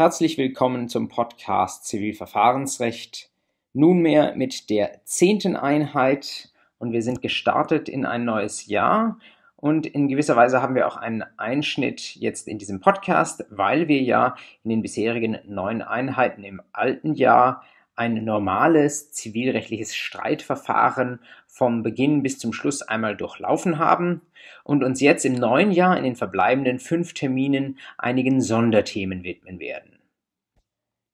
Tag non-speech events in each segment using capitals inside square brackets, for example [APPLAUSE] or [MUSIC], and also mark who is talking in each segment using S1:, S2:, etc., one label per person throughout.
S1: Herzlich willkommen zum Podcast Zivilverfahrensrecht. Nunmehr mit der zehnten Einheit und wir sind gestartet in ein neues Jahr und in gewisser Weise haben wir auch einen Einschnitt jetzt in diesem Podcast, weil wir ja in den bisherigen neun Einheiten im alten Jahr ein normales zivilrechtliches Streitverfahren vom Beginn bis zum Schluss einmal durchlaufen haben und uns jetzt im neuen Jahr in den verbleibenden fünf Terminen einigen Sonderthemen widmen werden.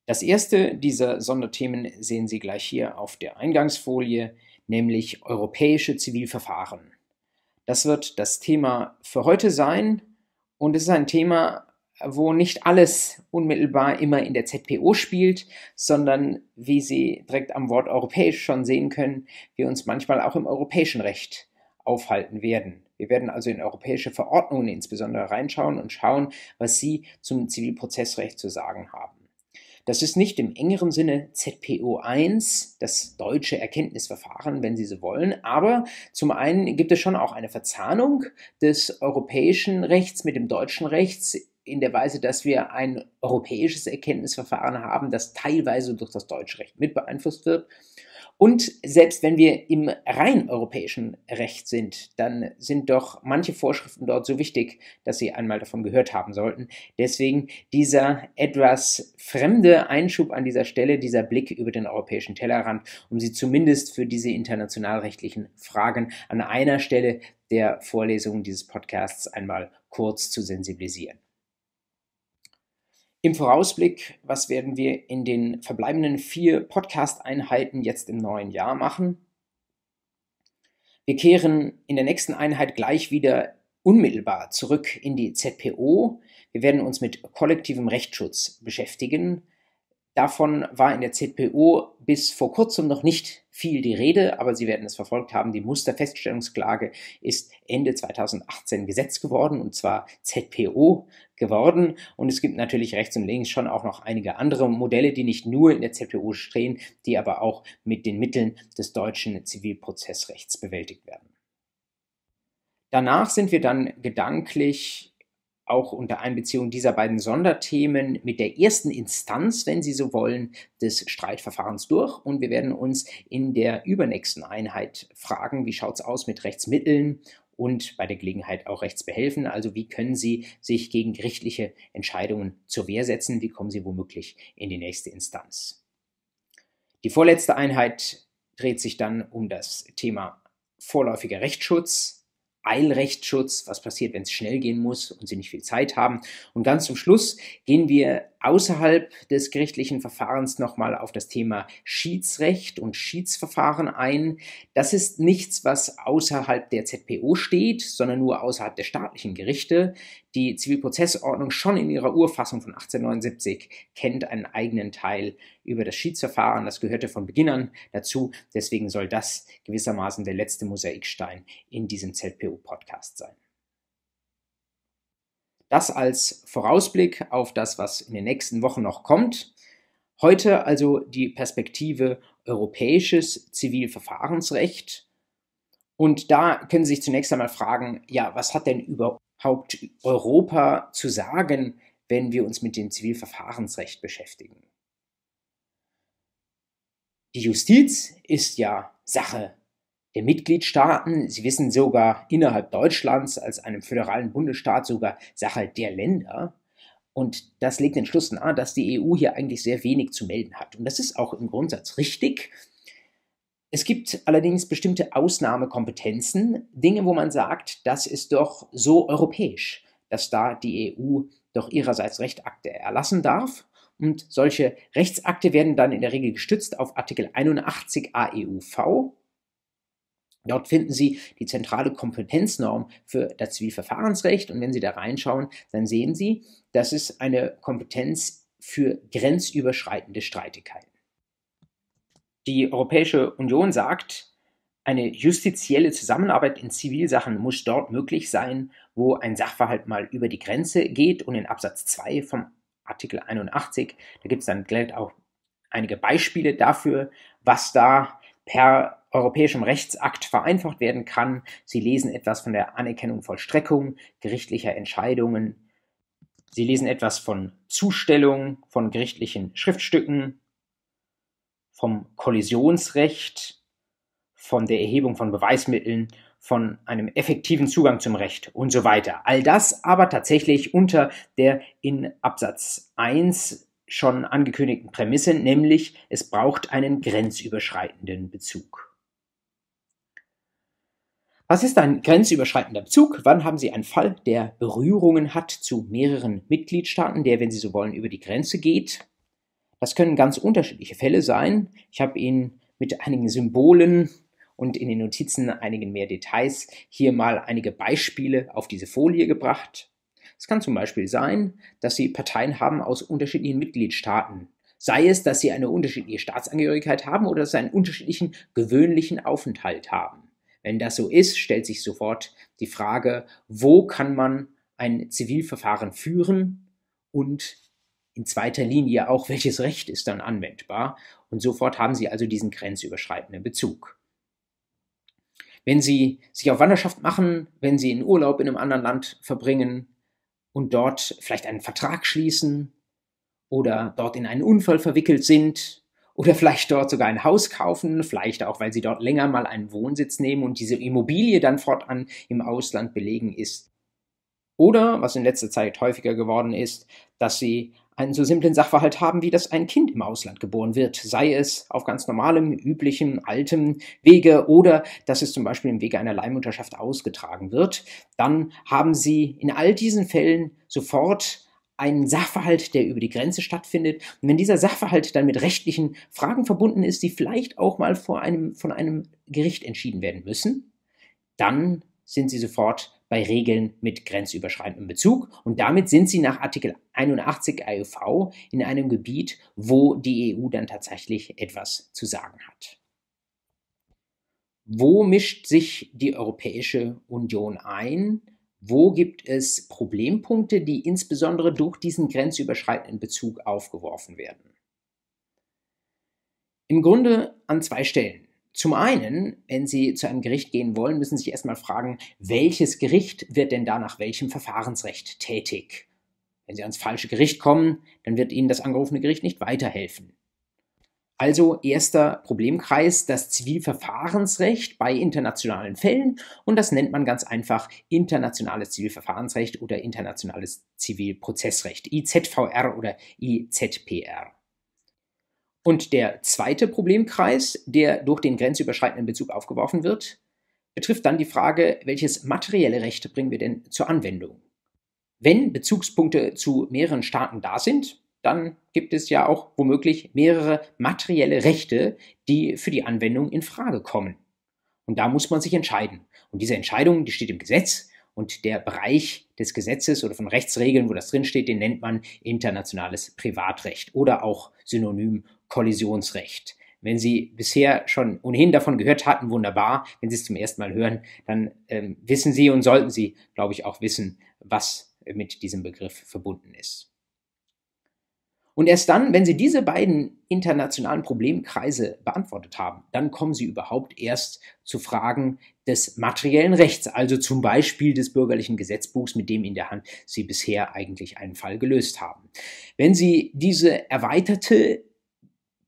S1: Das erste dieser Sonderthemen sehen Sie gleich hier auf der Eingangsfolie, nämlich europäische Zivilverfahren. Das wird das Thema für heute sein und es ist ein Thema, wo nicht alles unmittelbar immer in der ZPO spielt, sondern wie Sie direkt am Wort europäisch schon sehen können, wir uns manchmal auch im europäischen Recht aufhalten werden. Wir werden also in europäische Verordnungen insbesondere reinschauen und schauen, was Sie zum Zivilprozessrecht zu sagen haben. Das ist nicht im engeren Sinne ZPO1, das deutsche Erkenntnisverfahren, wenn Sie so wollen, aber zum einen gibt es schon auch eine Verzahnung des europäischen Rechts mit dem deutschen Rechts in der Weise, dass wir ein europäisches Erkenntnisverfahren haben, das teilweise durch das deutsche Recht mit beeinflusst wird. Und selbst wenn wir im rein europäischen Recht sind, dann sind doch manche Vorschriften dort so wichtig, dass Sie einmal davon gehört haben sollten. Deswegen dieser etwas fremde Einschub an dieser Stelle, dieser Blick über den europäischen Tellerrand, um Sie zumindest für diese internationalrechtlichen Fragen an einer Stelle der Vorlesung dieses Podcasts einmal kurz zu sensibilisieren. Im Vorausblick, was werden wir in den verbleibenden vier Podcast-Einheiten jetzt im neuen Jahr machen? Wir kehren in der nächsten Einheit gleich wieder unmittelbar zurück in die ZPO. Wir werden uns mit kollektivem Rechtsschutz beschäftigen. Davon war in der ZPO bis vor kurzem noch nicht viel die Rede, aber Sie werden es verfolgt haben. Die Musterfeststellungsklage ist Ende 2018 Gesetz geworden und zwar ZPO geworden. Und es gibt natürlich rechts und links schon auch noch einige andere Modelle, die nicht nur in der ZPO stehen, die aber auch mit den Mitteln des deutschen Zivilprozessrechts bewältigt werden. Danach sind wir dann gedanklich auch unter Einbeziehung dieser beiden Sonderthemen mit der ersten Instanz, wenn Sie so wollen, des Streitverfahrens durch. Und wir werden uns in der übernächsten Einheit fragen, wie schaut es aus mit Rechtsmitteln und bei der Gelegenheit auch Rechtsbehelfen. Also wie können Sie sich gegen gerichtliche Entscheidungen zur Wehr setzen? Wie kommen Sie womöglich in die nächste Instanz? Die vorletzte Einheit dreht sich dann um das Thema vorläufiger Rechtsschutz, Eilrechtsschutz, was passiert, wenn es schnell gehen muss und Sie nicht viel Zeit haben. Und ganz zum Schluss gehen wir außerhalb des gerichtlichen Verfahrens nochmal auf das Thema Schiedsrecht und Schiedsverfahren ein. Das ist nichts, was außerhalb der ZPO steht, sondern nur außerhalb der staatlichen Gerichte. Die Zivilprozessordnung schon in ihrer Urfassung von 1879 kennt einen eigenen Teil über das Schiedsverfahren. Das gehörte von Beginn an dazu. Deswegen soll das gewissermaßen der letzte Mosaikstein in diesem ZPO-Podcast sein. Das als Vorausblick auf das, was in den nächsten Wochen noch kommt. Heute also die Perspektive europäisches Zivilverfahrensrecht. Und da können Sie sich zunächst einmal fragen, ja, was hat denn überhaupt Europa zu sagen, wenn wir uns mit dem Zivilverfahrensrecht beschäftigen? Die Justiz ist ja Sache der Mitgliedstaaten. Sie wissen sogar innerhalb Deutschlands als einem föderalen Bundesstaat sogar Sache der Länder. Und das legt den Schluss nahe, dass die EU hier eigentlich sehr wenig zu melden hat. Und das ist auch im Grundsatz richtig. Es gibt allerdings bestimmte Ausnahmekompetenzen, Dinge, wo man sagt, das ist doch so europäisch, dass da die EU doch ihrerseits Rechtsakte erlassen darf. Und solche Rechtsakte werden dann in der Regel gestützt auf Artikel 81 AEUV Dort finden Sie die zentrale Kompetenznorm für das Zivilverfahrensrecht und wenn Sie da reinschauen, dann sehen Sie, das ist eine Kompetenz für grenzüberschreitende Streitigkeiten. Die Europäische Union sagt, eine justizielle Zusammenarbeit in Zivilsachen muss dort möglich sein, wo ein Sachverhalt mal über die Grenze geht und in Absatz 2 vom Artikel 81, da gibt es dann gleich auch einige Beispiele dafür, was da per europäischem Rechtsakt vereinfacht werden kann. Sie lesen etwas von der Anerkennung Vollstreckung gerichtlicher Entscheidungen. Sie lesen etwas von Zustellung von gerichtlichen Schriftstücken, vom Kollisionsrecht, von der Erhebung von Beweismitteln, von einem effektiven Zugang zum Recht und so weiter. All das aber tatsächlich unter der in Absatz 1 schon angekündigten Prämisse, nämlich es braucht einen grenzüberschreitenden Bezug. Was ist ein grenzüberschreitender Bezug? Wann haben Sie einen Fall, der Berührungen hat zu mehreren Mitgliedstaaten, der, wenn Sie so wollen, über die Grenze geht? Das können ganz unterschiedliche Fälle sein. Ich habe Ihnen mit einigen Symbolen und in den Notizen einigen mehr Details hier mal einige Beispiele auf diese Folie gebracht. Es kann zum Beispiel sein, dass Sie Parteien haben aus unterschiedlichen Mitgliedstaaten. Sei es, dass sie eine unterschiedliche Staatsangehörigkeit haben oder dass sie einen unterschiedlichen gewöhnlichen Aufenthalt haben. Wenn das so ist, stellt sich sofort die Frage, wo kann man ein Zivilverfahren führen und in zweiter Linie auch, welches Recht ist dann anwendbar. Und sofort haben Sie also diesen grenzüberschreitenden Bezug. Wenn Sie sich auf Wanderschaft machen, wenn Sie in Urlaub in einem anderen Land verbringen und dort vielleicht einen Vertrag schließen oder dort in einen Unfall verwickelt sind oder vielleicht dort sogar ein Haus kaufen, vielleicht auch, weil Sie dort länger mal einen Wohnsitz nehmen und diese Immobilie dann fortan im Ausland belegen ist. Oder, was in letzter Zeit häufiger geworden ist, dass Sie einen so simplen Sachverhalt haben, wie dass ein Kind im Ausland geboren wird, sei es auf ganz normalem, üblichem, altem Wege oder dass es zum Beispiel im Wege einer Leihmutterschaft ausgetragen wird, dann haben Sie in all diesen Fällen sofort einen Sachverhalt, der über die Grenze stattfindet. Und wenn dieser Sachverhalt dann mit rechtlichen Fragen verbunden ist, die vielleicht auch mal vor einem, von einem Gericht entschieden werden müssen, dann sind Sie sofort bei Regeln mit grenzüberschreitendem Bezug und damit sind sie nach Artikel 81 AEV in einem Gebiet, wo die EU dann tatsächlich etwas zu sagen hat. Wo mischt sich die Europäische Union ein? Wo gibt es Problempunkte, die insbesondere durch diesen grenzüberschreitenden Bezug aufgeworfen werden? Im Grunde an zwei Stellen. Zum einen, wenn Sie zu einem Gericht gehen wollen, müssen Sie sich erstmal fragen, welches Gericht wird denn da nach welchem Verfahrensrecht tätig? Wenn Sie ans falsche Gericht kommen, dann wird Ihnen das angerufene Gericht nicht weiterhelfen. Also erster Problemkreis, das Zivilverfahrensrecht bei internationalen Fällen und das nennt man ganz einfach internationales Zivilverfahrensrecht oder internationales Zivilprozessrecht, IZVR oder IZPR. Und der zweite Problemkreis, der durch den grenzüberschreitenden Bezug aufgeworfen wird, betrifft dann die Frage, welches materielle Recht bringen wir denn zur Anwendung? Wenn Bezugspunkte zu mehreren Staaten da sind, dann gibt es ja auch womöglich mehrere materielle Rechte, die für die Anwendung in Frage kommen. Und da muss man sich entscheiden. Und diese Entscheidung, die steht im Gesetz und der Bereich des Gesetzes oder von Rechtsregeln, wo das drinsteht, den nennt man internationales Privatrecht oder auch synonym Kollisionsrecht. Wenn Sie bisher schon ohnehin davon gehört hatten, wunderbar. Wenn Sie es zum ersten Mal hören, dann ähm, wissen Sie und sollten Sie, glaube ich, auch wissen, was mit diesem Begriff verbunden ist. Und erst dann, wenn Sie diese beiden internationalen Problemkreise beantwortet haben, dann kommen Sie überhaupt erst zu Fragen des materiellen Rechts, also zum Beispiel des bürgerlichen Gesetzbuchs, mit dem in der Hand Sie bisher eigentlich einen Fall gelöst haben. Wenn Sie diese erweiterte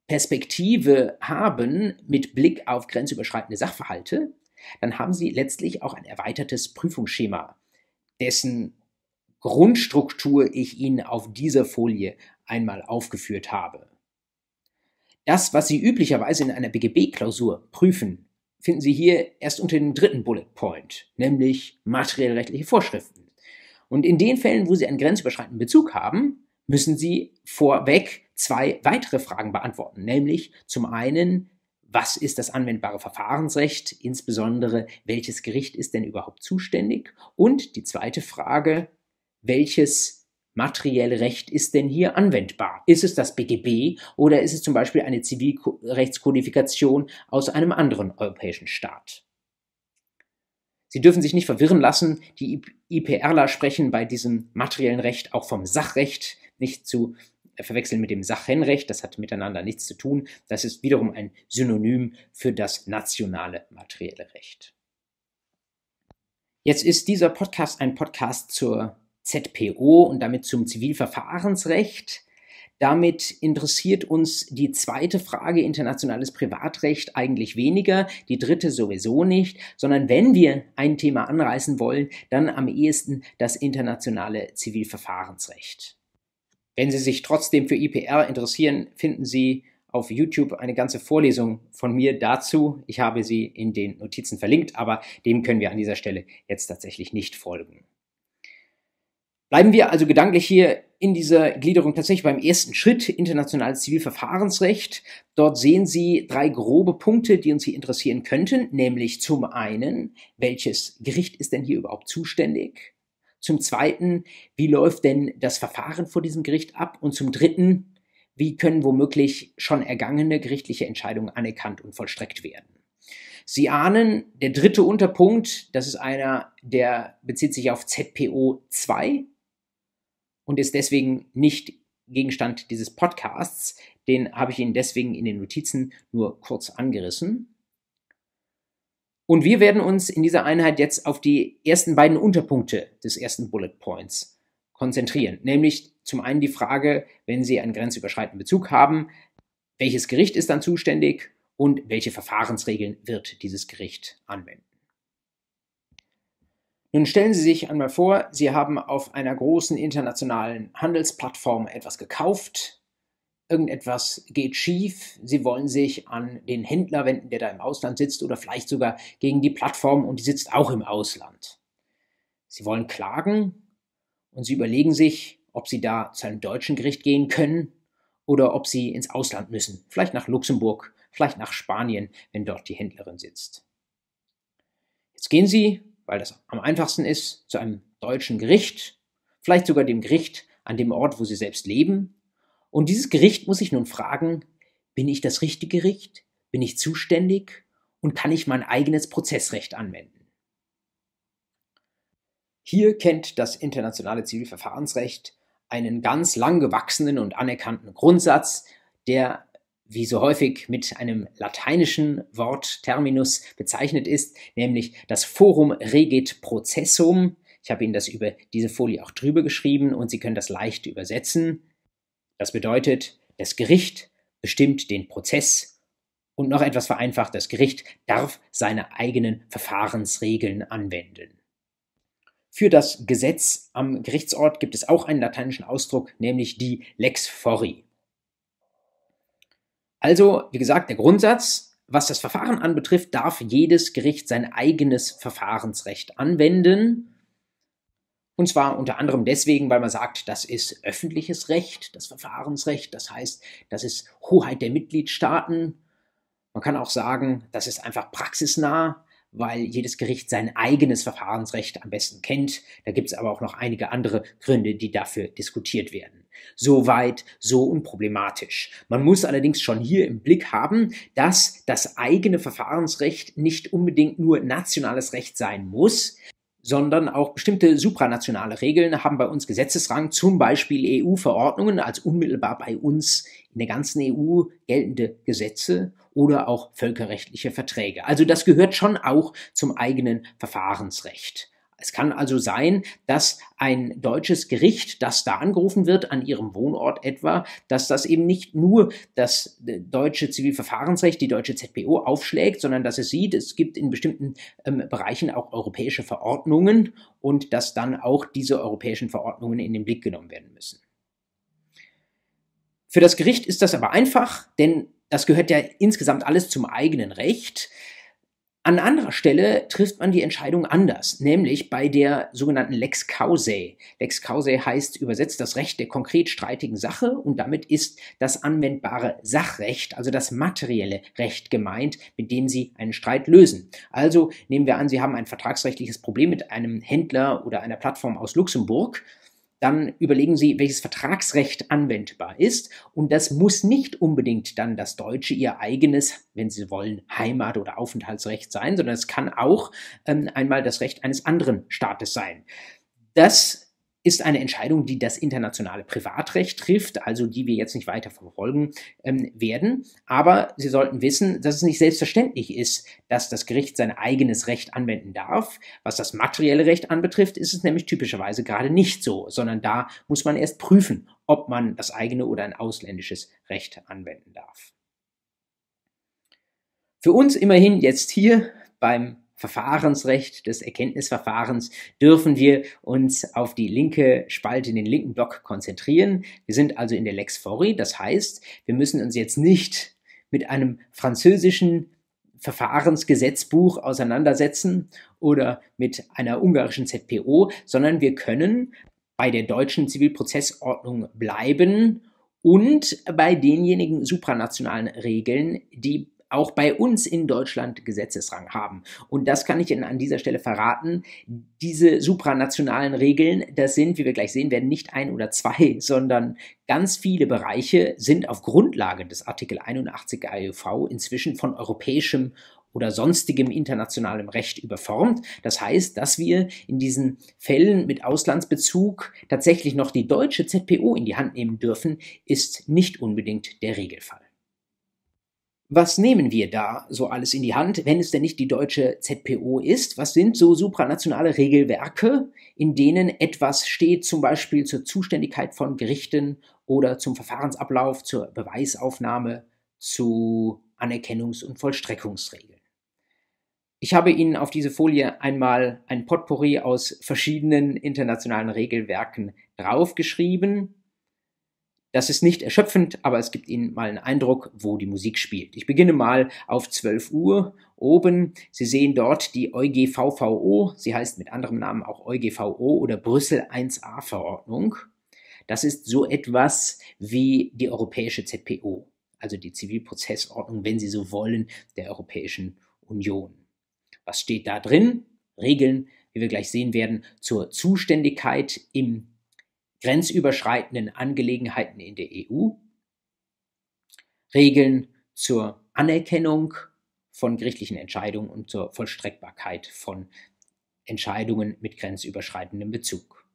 S1: Perspektive haben mit Blick auf grenzüberschreitende Sachverhalte, dann haben Sie letztlich auch ein erweitertes Prüfungsschema, dessen Grundstruktur ich Ihnen auf dieser Folie einmal aufgeführt habe. Das, was Sie üblicherweise in einer BGB-Klausur prüfen, finden Sie hier erst unter dem dritten Bullet Point, nämlich materiellrechtliche Vorschriften. Und in den Fällen, wo Sie einen grenzüberschreitenden Bezug haben, müssen Sie vorweg zwei weitere Fragen beantworten, nämlich zum einen, was ist das anwendbare Verfahrensrecht, insbesondere welches Gericht ist denn überhaupt zuständig? Und die zweite Frage, welches materielle Recht ist denn hier anwendbar? Ist es das BGB oder ist es zum Beispiel eine Zivilrechtskodifikation aus einem anderen europäischen Staat? Sie dürfen sich nicht verwirren lassen. Die IPRler sprechen bei diesem materiellen Recht auch vom Sachrecht, nicht zu verwechseln mit dem Sachenrecht. Das hat miteinander nichts zu tun. Das ist wiederum ein Synonym für das nationale materielle Recht. Jetzt ist dieser Podcast ein Podcast zur ZPO und damit zum Zivilverfahrensrecht. Damit interessiert uns die zweite Frage internationales Privatrecht eigentlich weniger, die dritte sowieso nicht, sondern wenn wir ein Thema anreißen wollen, dann am ehesten das internationale Zivilverfahrensrecht. Wenn Sie sich trotzdem für IPR interessieren, finden Sie auf YouTube eine ganze Vorlesung von mir dazu. Ich habe sie in den Notizen verlinkt, aber dem können wir an dieser Stelle jetzt tatsächlich nicht folgen. Bleiben wir also gedanklich hier in dieser Gliederung tatsächlich beim ersten Schritt, internationales Zivilverfahrensrecht. Dort sehen Sie drei grobe Punkte, die uns hier interessieren könnten, nämlich zum einen, welches Gericht ist denn hier überhaupt zuständig? Zum zweiten, wie läuft denn das Verfahren vor diesem Gericht ab? Und zum dritten, wie können womöglich schon ergangene gerichtliche Entscheidungen anerkannt und vollstreckt werden? Sie ahnen, der dritte Unterpunkt, das ist einer, der bezieht sich auf ZPO 2, und ist deswegen nicht Gegenstand dieses Podcasts. Den habe ich Ihnen deswegen in den Notizen nur kurz angerissen. Und wir werden uns in dieser Einheit jetzt auf die ersten beiden Unterpunkte des ersten Bullet Points konzentrieren. Nämlich zum einen die Frage, wenn Sie einen grenzüberschreitenden Bezug haben, welches Gericht ist dann zuständig und welche Verfahrensregeln wird dieses Gericht anwenden. Nun stellen Sie sich einmal vor, Sie haben auf einer großen internationalen Handelsplattform etwas gekauft, irgendetwas geht schief, Sie wollen sich an den Händler wenden, der da im Ausland sitzt, oder vielleicht sogar gegen die Plattform und die sitzt auch im Ausland. Sie wollen klagen und Sie überlegen sich, ob Sie da zu einem deutschen Gericht gehen können oder ob Sie ins Ausland müssen, vielleicht nach Luxemburg, vielleicht nach Spanien, wenn dort die Händlerin sitzt. Jetzt gehen Sie weil das am einfachsten ist, zu einem deutschen Gericht, vielleicht sogar dem Gericht an dem Ort, wo sie selbst leben. Und dieses Gericht muss sich nun fragen, bin ich das richtige Gericht? Bin ich zuständig? Und kann ich mein eigenes Prozessrecht anwenden? Hier kennt das internationale Zivilverfahrensrecht einen ganz lang gewachsenen und anerkannten Grundsatz, der wie so häufig mit einem lateinischen Wort Terminus bezeichnet ist, nämlich das Forum regit processum. Ich habe Ihnen das über diese Folie auch drüber geschrieben und Sie können das leicht übersetzen. Das bedeutet, das Gericht bestimmt den Prozess und noch etwas vereinfacht, das Gericht darf seine eigenen Verfahrensregeln anwenden. Für das Gesetz am Gerichtsort gibt es auch einen lateinischen Ausdruck, nämlich die Lex Fori. Also, wie gesagt, der Grundsatz, was das Verfahren anbetrifft, darf jedes Gericht sein eigenes Verfahrensrecht anwenden. Und zwar unter anderem deswegen, weil man sagt, das ist öffentliches Recht, das Verfahrensrecht. Das heißt, das ist Hoheit der Mitgliedstaaten. Man kann auch sagen, das ist einfach praxisnah weil jedes Gericht sein eigenes Verfahrensrecht am besten kennt. Da gibt es aber auch noch einige andere Gründe, die dafür diskutiert werden. Soweit, so unproblematisch. Man muss allerdings schon hier im Blick haben, dass das eigene Verfahrensrecht nicht unbedingt nur nationales Recht sein muss, sondern auch bestimmte supranationale Regeln haben bei uns Gesetzesrang, zum Beispiel EU-Verordnungen als unmittelbar bei uns in der ganzen EU geltende Gesetze oder auch völkerrechtliche Verträge. Also das gehört schon auch zum eigenen Verfahrensrecht. Es kann also sein, dass ein deutsches Gericht, das da angerufen wird, an ihrem Wohnort etwa, dass das eben nicht nur das äh, deutsche Zivilverfahrensrecht, die deutsche ZPO aufschlägt, sondern dass es sieht, es gibt in bestimmten ähm, Bereichen auch europäische Verordnungen und dass dann auch diese europäischen Verordnungen in den Blick genommen werden müssen. Für das Gericht ist das aber einfach, denn das gehört ja insgesamt alles zum eigenen Recht. An anderer Stelle trifft man die Entscheidung anders, nämlich bei der sogenannten Lex Causae. Lex Causae heißt übersetzt das Recht der konkret streitigen Sache und damit ist das anwendbare Sachrecht, also das materielle Recht gemeint, mit dem Sie einen Streit lösen. Also nehmen wir an, Sie haben ein vertragsrechtliches Problem mit einem Händler oder einer Plattform aus Luxemburg dann überlegen Sie, welches Vertragsrecht anwendbar ist. Und das muss nicht unbedingt dann das deutsche, Ihr eigenes, wenn Sie wollen, Heimat- oder Aufenthaltsrecht sein, sondern es kann auch ähm, einmal das Recht eines anderen Staates sein. Das ist eine Entscheidung, die das internationale Privatrecht trifft, also die wir jetzt nicht weiter verfolgen ähm, werden. Aber Sie sollten wissen, dass es nicht selbstverständlich ist, dass das Gericht sein eigenes Recht anwenden darf. Was das materielle Recht anbetrifft, ist es nämlich typischerweise gerade nicht so, sondern da muss man erst prüfen, ob man das eigene oder ein ausländisches Recht anwenden darf. Für uns immerhin jetzt hier beim Verfahrensrecht des Erkenntnisverfahrens dürfen wir uns auf die linke Spalte den linken Block konzentrieren. Wir sind also in der Lex Fori, das heißt, wir müssen uns jetzt nicht mit einem französischen Verfahrensgesetzbuch auseinandersetzen oder mit einer ungarischen ZPO, sondern wir können bei der deutschen Zivilprozessordnung bleiben und bei denjenigen supranationalen Regeln, die auch bei uns in Deutschland Gesetzesrang haben. Und das kann ich Ihnen an dieser Stelle verraten. Diese supranationalen Regeln, das sind, wie wir gleich sehen werden, nicht ein oder zwei, sondern ganz viele Bereiche sind auf Grundlage des Artikel 81 AEV inzwischen von europäischem oder sonstigem internationalem Recht überformt. Das heißt, dass wir in diesen Fällen mit Auslandsbezug tatsächlich noch die deutsche ZPO in die Hand nehmen dürfen, ist nicht unbedingt der Regelfall. Was nehmen wir da so alles in die Hand, wenn es denn nicht die deutsche ZPO ist? Was sind so supranationale Regelwerke, in denen etwas steht, zum Beispiel zur Zuständigkeit von Gerichten oder zum Verfahrensablauf, zur Beweisaufnahme, zu Anerkennungs- und Vollstreckungsregeln? Ich habe Ihnen auf diese Folie einmal ein Potpourri aus verschiedenen internationalen Regelwerken draufgeschrieben. Das ist nicht erschöpfend, aber es gibt Ihnen mal einen Eindruck, wo die Musik spielt. Ich beginne mal auf 12 Uhr oben. Sie sehen dort die EuGVVO. Sie heißt mit anderem Namen auch EuGVO oder Brüssel 1a Verordnung. Das ist so etwas wie die europäische ZPO, also die Zivilprozessordnung, wenn Sie so wollen, der Europäischen Union. Was steht da drin? Regeln, wie wir gleich sehen werden, zur Zuständigkeit im grenzüberschreitenden Angelegenheiten in der EU, Regeln zur Anerkennung von gerichtlichen Entscheidungen und zur Vollstreckbarkeit von Entscheidungen mit grenzüberschreitendem Bezug.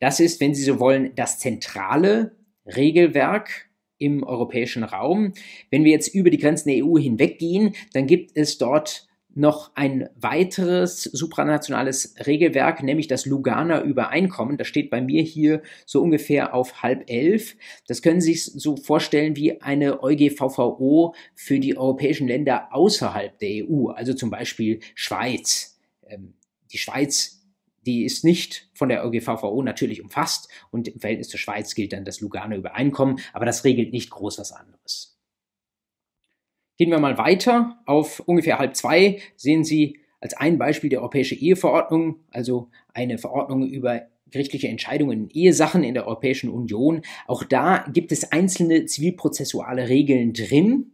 S1: Das ist, wenn Sie so wollen, das zentrale Regelwerk im europäischen Raum. Wenn wir jetzt über die Grenzen der EU hinweggehen, dann gibt es dort noch ein weiteres supranationales Regelwerk, nämlich das Luganer Übereinkommen. Das steht bei mir hier so ungefähr auf halb elf. Das können Sie sich so vorstellen wie eine EuGVVO für die europäischen Länder außerhalb der EU, also zum Beispiel Schweiz. Ähm, die Schweiz die ist nicht von der EuGVVO natürlich umfasst und im Verhältnis zur Schweiz gilt dann das Luganer Übereinkommen, aber das regelt nicht groß was anderes. Gehen wir mal weiter. Auf ungefähr halb zwei sehen Sie als ein Beispiel die Europäische Eheverordnung, also eine Verordnung über gerichtliche Entscheidungen in Ehesachen in der Europäischen Union. Auch da gibt es einzelne zivilprozessuale Regeln drin,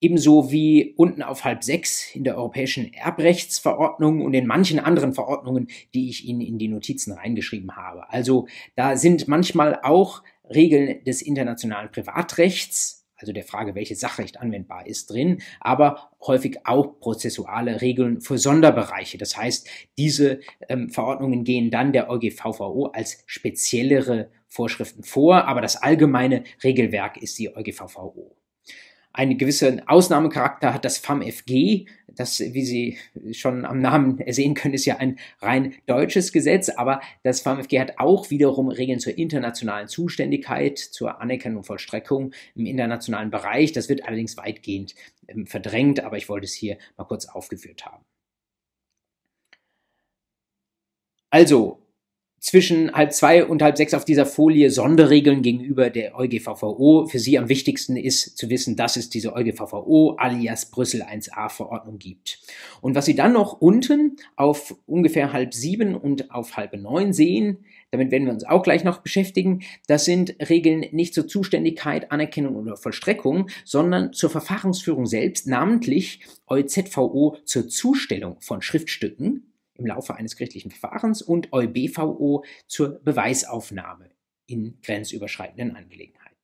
S1: ebenso wie unten auf halb sechs in der Europäischen Erbrechtsverordnung und in manchen anderen Verordnungen, die ich Ihnen in die Notizen reingeschrieben habe. Also da sind manchmal auch Regeln des internationalen Privatrechts also der Frage, welches Sachrecht anwendbar ist, drin, aber häufig auch prozessuale Regeln für Sonderbereiche. Das heißt, diese ähm, Verordnungen gehen dann der EuGVVO als speziellere Vorschriften vor, aber das allgemeine Regelwerk ist die EuGVVO. Einen gewissen Ausnahmecharakter hat das FAMFG. Das, wie Sie schon am Namen sehen können, ist ja ein rein deutsches Gesetz, aber das FAMFG hat auch wiederum Regeln zur internationalen Zuständigkeit, zur Anerkennung und Vollstreckung im internationalen Bereich. Das wird allerdings weitgehend ähm, verdrängt, aber ich wollte es hier mal kurz aufgeführt haben. Also, zwischen halb zwei und halb sechs auf dieser Folie Sonderregeln gegenüber der EuGVVO. Für Sie am wichtigsten ist zu wissen, dass es diese EuGVVO alias Brüssel 1a Verordnung gibt. Und was Sie dann noch unten auf ungefähr halb sieben und auf halb neun sehen, damit werden wir uns auch gleich noch beschäftigen. Das sind Regeln nicht zur Zuständigkeit, Anerkennung oder Vollstreckung, sondern zur Verfahrensführung selbst, namentlich EuZVO zur Zustellung von Schriftstücken im Laufe eines gerichtlichen Verfahrens und EuBVO zur Beweisaufnahme in grenzüberschreitenden Angelegenheiten.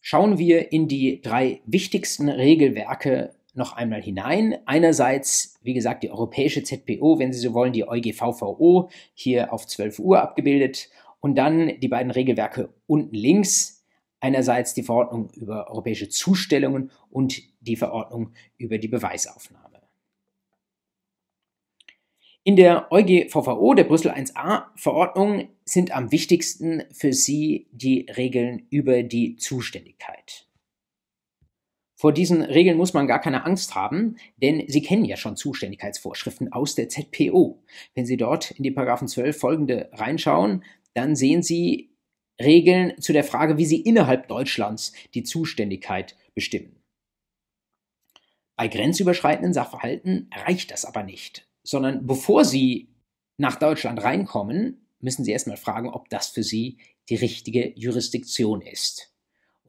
S1: Schauen wir in die drei wichtigsten Regelwerke noch einmal hinein. Einerseits, wie gesagt, die europäische ZPO, wenn Sie so wollen, die EuGVVO, hier auf 12 Uhr abgebildet. Und dann die beiden Regelwerke unten links. Einerseits die Verordnung über europäische Zustellungen und die Verordnung über die Beweisaufnahme. In der EuGVVO, der Brüssel 1a Verordnung, sind am wichtigsten für Sie die Regeln über die Zuständigkeit. Vor diesen Regeln muss man gar keine Angst haben, denn Sie kennen ja schon Zuständigkeitsvorschriften aus der ZPO. Wenn Sie dort in die Paragraphen 12 folgende reinschauen, dann sehen Sie Regeln zu der Frage, wie Sie innerhalb Deutschlands die Zuständigkeit bestimmen. Bei grenzüberschreitenden Sachverhalten reicht das aber nicht sondern bevor sie nach Deutschland reinkommen, müssen sie erstmal fragen, ob das für sie die richtige Jurisdiktion ist.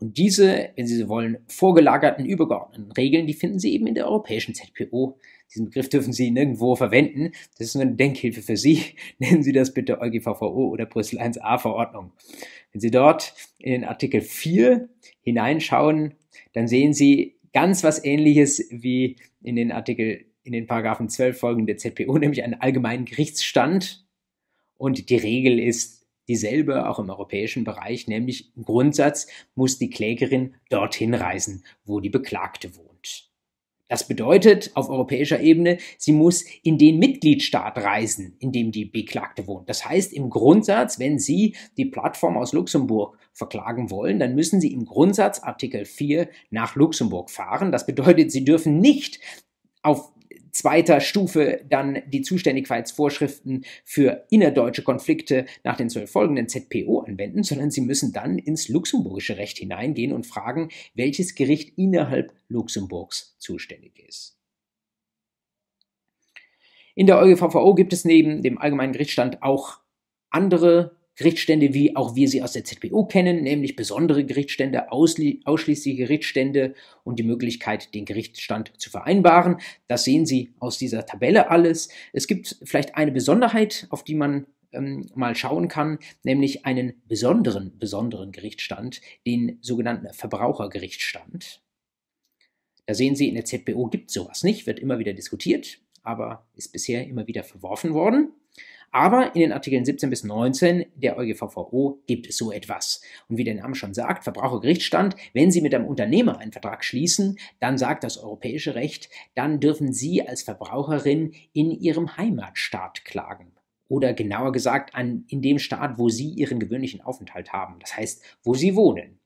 S1: Und diese, wenn Sie so wollen, vorgelagerten übergeordneten Regeln, die finden Sie eben in der europäischen ZPO. Diesen Begriff dürfen Sie nirgendwo verwenden. Das ist nur eine Denkhilfe für Sie. [LAUGHS] Nennen Sie das bitte EuGVVO oder Brüssel 1a Verordnung. Wenn Sie dort in den Artikel 4 hineinschauen, dann sehen Sie ganz was ähnliches wie in den Artikel in den Paragraphen 12 folgenden der ZPO, [LAUGHS] nämlich einen allgemeinen Gerichtsstand. Und die Regel ist dieselbe auch im europäischen Bereich, nämlich im Grundsatz muss die Klägerin dorthin reisen, wo die Beklagte wohnt. Das bedeutet auf europäischer Ebene, sie muss in den Mitgliedstaat reisen, in dem die Beklagte wohnt. Das heißt im Grundsatz, wenn Sie die Plattform aus Luxemburg verklagen wollen, dann müssen Sie im Grundsatz Artikel 4 nach Luxemburg fahren. Das bedeutet, Sie dürfen nicht auf zweiter Stufe dann die Zuständigkeitsvorschriften für innerdeutsche Konflikte nach den zwölf folgenden ZPO anwenden, sondern sie müssen dann ins luxemburgische Recht hineingehen und fragen, welches Gericht innerhalb Luxemburgs zuständig ist. In der EuGVVO gibt es neben dem allgemeinen Gerichtsstand auch andere Gerichtsstände, wie auch wir sie aus der ZPO kennen, nämlich besondere Gerichtsstände, ausschließliche Gerichtsstände und die Möglichkeit, den Gerichtsstand zu vereinbaren. Das sehen Sie aus dieser Tabelle alles. Es gibt vielleicht eine Besonderheit, auf die man ähm, mal schauen kann, nämlich einen besonderen, besonderen Gerichtsstand, den sogenannten Verbrauchergerichtsstand. Da sehen Sie, in der ZPO gibt es sowas nicht, wird immer wieder diskutiert, aber ist bisher immer wieder verworfen worden. Aber in den Artikeln 17 bis 19 der EuGVVO gibt es so etwas. Und wie der Name schon sagt, Verbrauchergerichtsstand, wenn Sie mit einem Unternehmer einen Vertrag schließen, dann sagt das europäische Recht, dann dürfen Sie als Verbraucherin in Ihrem Heimatstaat klagen. Oder genauer gesagt, an, in dem Staat, wo Sie Ihren gewöhnlichen Aufenthalt haben. Das heißt, wo Sie wohnen.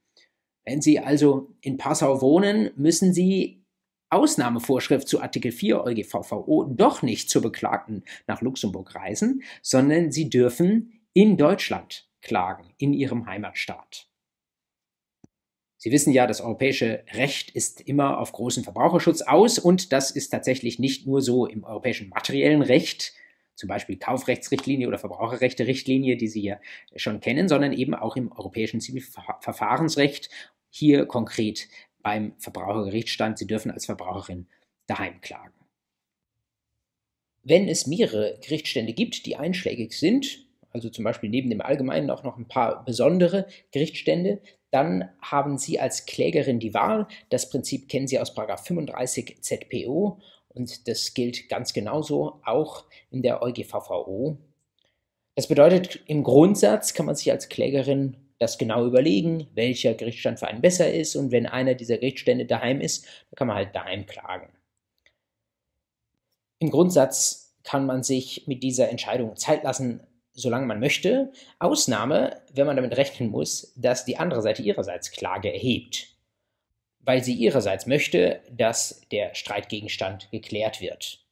S1: Wenn Sie also in Passau wohnen, müssen Sie Ausnahmevorschrift zu Artikel 4 EuGVVO doch nicht zur Beklagten nach Luxemburg reisen, sondern sie dürfen in Deutschland klagen, in ihrem Heimatstaat. Sie wissen ja, das europäische Recht ist immer auf großen Verbraucherschutz aus und das ist tatsächlich nicht nur so im europäischen materiellen Recht, zum Beispiel Kaufrechtsrichtlinie oder Verbraucherrechte-Richtlinie, die Sie ja schon kennen, sondern eben auch im europäischen Zivilverfahrensrecht, hier konkret beim Verbrauchergerichtsstand. Sie dürfen als Verbraucherin daheim klagen. Wenn es mehrere Gerichtsstände gibt, die einschlägig sind, also zum Beispiel neben dem Allgemeinen auch noch ein paar besondere Gerichtsstände, dann haben Sie als Klägerin die Wahl. Das Prinzip kennen Sie aus 35 ZPO und das gilt ganz genauso auch in der EuGVVO. Das bedeutet, im Grundsatz kann man sich als Klägerin das genau überlegen, welcher Gerichtsstand für einen besser ist und wenn einer dieser Gerichtsstände daheim ist, dann kann man halt daheim klagen. Im Grundsatz kann man sich mit dieser Entscheidung Zeit lassen, solange man möchte. Ausnahme, wenn man damit rechnen muss, dass die andere Seite ihrerseits Klage erhebt, weil sie ihrerseits möchte, dass der Streitgegenstand geklärt wird.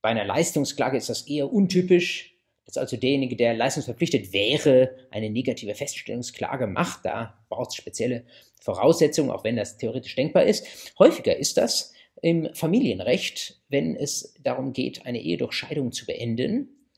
S1: Bei einer Leistungsklage ist das eher untypisch, dass also derjenige, der leistungsverpflichtet wäre, eine negative Feststellungsklage macht. Da braucht es spezielle Voraussetzungen, auch wenn das theoretisch denkbar ist. Häufiger ist das im Familienrecht, wenn es darum geht, eine Ehe durch Scheidung zu beenden.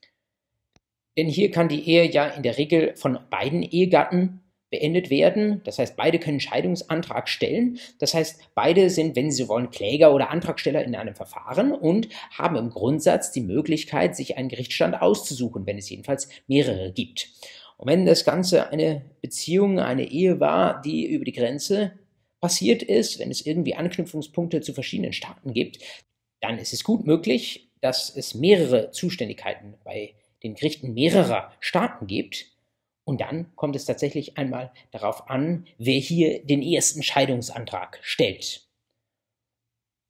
S1: Denn hier kann die Ehe ja in der Regel von beiden Ehegatten beendet werden. Das heißt, beide können Scheidungsantrag stellen. Das heißt, beide sind, wenn Sie wollen, Kläger oder Antragsteller in einem Verfahren und haben im Grundsatz die Möglichkeit, sich einen Gerichtsstand auszusuchen, wenn es jedenfalls mehrere gibt. Und wenn das Ganze eine Beziehung, eine Ehe war, die über die Grenze passiert ist, wenn es irgendwie Anknüpfungspunkte zu verschiedenen Staaten gibt, dann ist es gut möglich, dass es mehrere Zuständigkeiten bei den Gerichten mehrerer Staaten gibt. Und dann kommt es tatsächlich einmal darauf an, wer hier den ersten Scheidungsantrag stellt.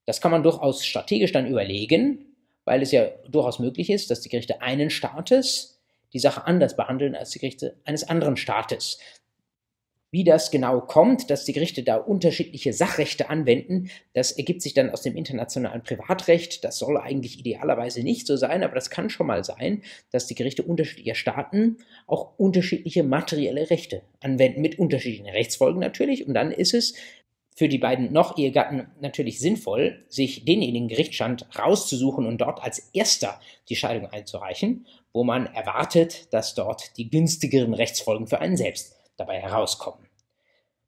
S1: Das kann man durchaus strategisch dann überlegen, weil es ja durchaus möglich ist, dass die Gerichte einen Staates die Sache anders behandeln als die Gerichte eines anderen Staates. Wie das genau kommt, dass die Gerichte da unterschiedliche Sachrechte anwenden, das ergibt sich dann aus dem internationalen Privatrecht. Das soll eigentlich idealerweise nicht so sein, aber das kann schon mal sein, dass die Gerichte unterschiedlicher Staaten auch unterschiedliche materielle Rechte anwenden, mit unterschiedlichen Rechtsfolgen natürlich. Und dann ist es für die beiden noch Ehegatten natürlich sinnvoll, sich denjenigen Gerichtsstand rauszusuchen und dort als erster die Scheidung einzureichen, wo man erwartet, dass dort die günstigeren Rechtsfolgen für einen selbst dabei herauskommen.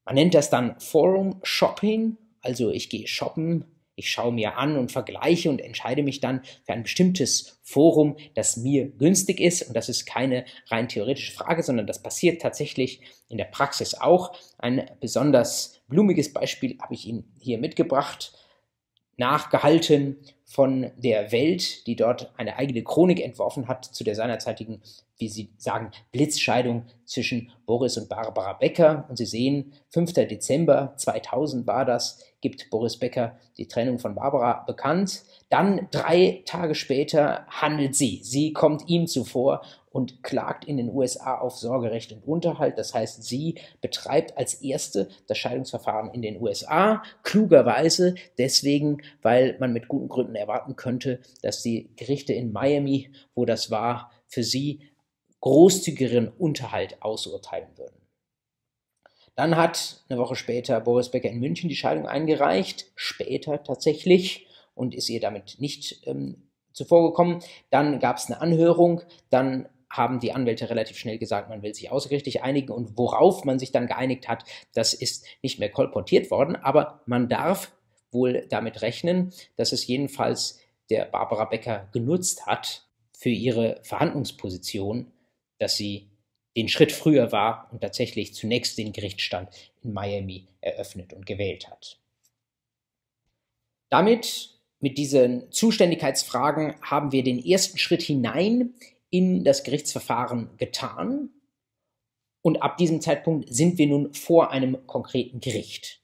S1: Man nennt das dann Forum Shopping, also ich gehe shoppen, ich schaue mir an und vergleiche und entscheide mich dann für ein bestimmtes Forum, das mir günstig ist. Und das ist keine rein theoretische Frage, sondern das passiert tatsächlich in der Praxis auch. Ein besonders blumiges Beispiel habe ich Ihnen hier mitgebracht, nachgehalten von der Welt, die dort eine eigene Chronik entworfen hat zu der seinerzeitigen, wie Sie sagen, Blitzscheidung zwischen Boris und Barbara Becker. Und Sie sehen, 5. Dezember 2000 war das, gibt Boris Becker die Trennung von Barbara bekannt. Dann drei Tage später handelt sie. Sie kommt ihm zuvor und klagt in den USA auf Sorgerecht und Unterhalt. Das heißt, sie betreibt als erste das Scheidungsverfahren in den USA. Klugerweise deswegen, weil man mit guten Gründen erwarten könnte, dass die Gerichte in Miami, wo das war, für sie großzügigeren Unterhalt ausurteilen würden. Dann hat eine Woche später Boris Becker in München die Scheidung eingereicht, später tatsächlich, und ist ihr damit nicht ähm, zuvorgekommen. Dann gab es eine Anhörung, dann haben die Anwälte relativ schnell gesagt, man will sich außergerichtlich einigen und worauf man sich dann geeinigt hat, das ist nicht mehr kolportiert worden, aber man darf wohl damit rechnen, dass es jedenfalls der Barbara Becker genutzt hat für ihre Verhandlungsposition, dass sie den Schritt früher war und tatsächlich zunächst den Gerichtsstand in Miami eröffnet und gewählt hat. Damit, mit diesen Zuständigkeitsfragen, haben wir den ersten Schritt hinein in das Gerichtsverfahren getan. Und ab diesem Zeitpunkt sind wir nun vor einem konkreten Gericht.